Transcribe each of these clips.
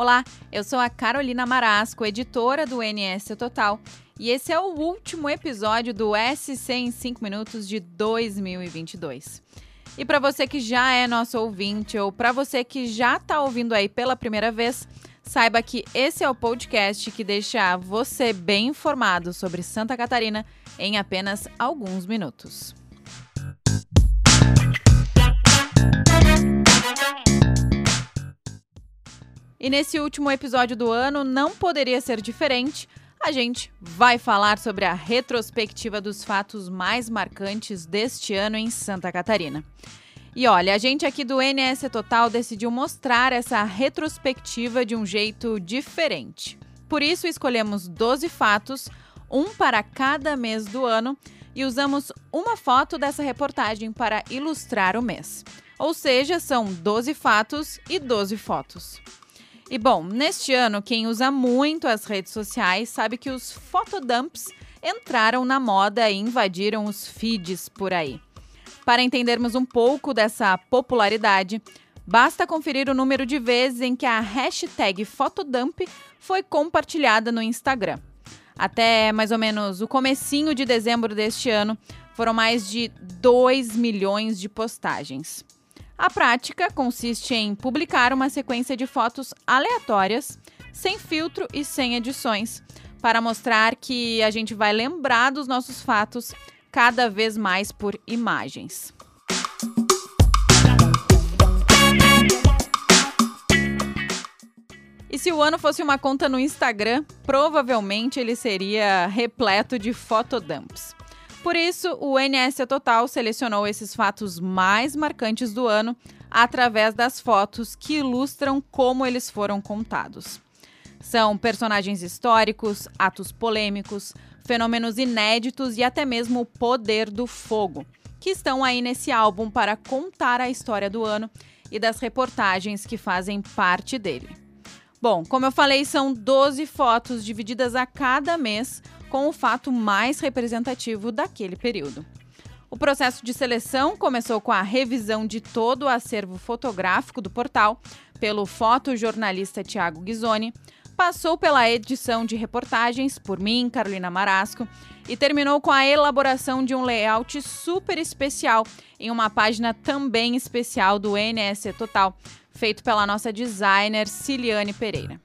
Olá, eu sou a Carolina Marasco, editora do NS Total, e esse é o último episódio do SC em 5 minutos de 2022. E para você que já é nosso ouvinte ou para você que já está ouvindo aí pela primeira vez, saiba que esse é o podcast que deixa você bem informado sobre Santa Catarina em apenas alguns minutos. E nesse último episódio do ano não poderia ser diferente. A gente vai falar sobre a retrospectiva dos fatos mais marcantes deste ano em Santa Catarina. E olha, a gente aqui do NS Total decidiu mostrar essa retrospectiva de um jeito diferente. Por isso, escolhemos 12 fatos, um para cada mês do ano, e usamos uma foto dessa reportagem para ilustrar o mês. Ou seja, são 12 fatos e 12 fotos. E bom, neste ano, quem usa muito as redes sociais sabe que os fotodumps entraram na moda e invadiram os feeds por aí. Para entendermos um pouco dessa popularidade, basta conferir o número de vezes em que a hashtag fotodump foi compartilhada no Instagram. Até mais ou menos o comecinho de dezembro deste ano, foram mais de 2 milhões de postagens. A prática consiste em publicar uma sequência de fotos aleatórias, sem filtro e sem edições, para mostrar que a gente vai lembrar dos nossos fatos cada vez mais por imagens. E se o ano fosse uma conta no Instagram, provavelmente ele seria repleto de fotodumps. Por isso, o NS Total selecionou esses fatos mais marcantes do ano através das fotos que ilustram como eles foram contados. São personagens históricos, atos polêmicos, fenômenos inéditos e até mesmo o poder do fogo, que estão aí nesse álbum para contar a história do ano e das reportagens que fazem parte dele. Bom, como eu falei, são 12 fotos divididas a cada mês com o fato mais representativo daquele período. O processo de seleção começou com a revisão de todo o acervo fotográfico do portal pelo fotojornalista Tiago Ghisoni, passou pela edição de reportagens por mim, Carolina Marasco, e terminou com a elaboração de um layout super especial em uma página também especial do NS Total, feito pela nossa designer Ciliane Pereira.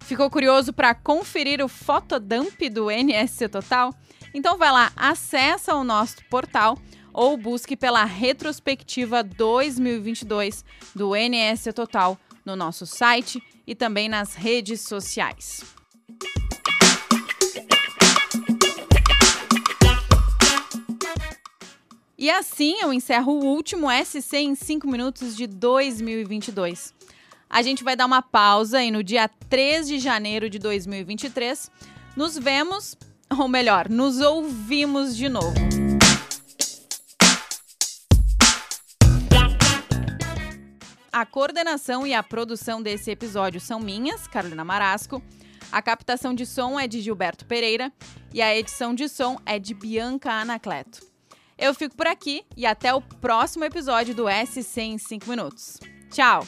Ficou curioso para conferir o fotodump do NSC Total? Então vai lá, acessa o nosso portal ou busque pela retrospectiva 2022 do NSC Total no nosso site e também nas redes sociais. E assim eu encerro o último SC em 5 minutos de 2022 a gente vai dar uma pausa e no dia 3 de janeiro de 2023 nos vemos, ou melhor, nos ouvimos de novo. A coordenação e a produção desse episódio são minhas, Carolina Marasco. A captação de som é de Gilberto Pereira e a edição de som é de Bianca Anacleto. Eu fico por aqui e até o próximo episódio do SC em 5 minutos. Tchau!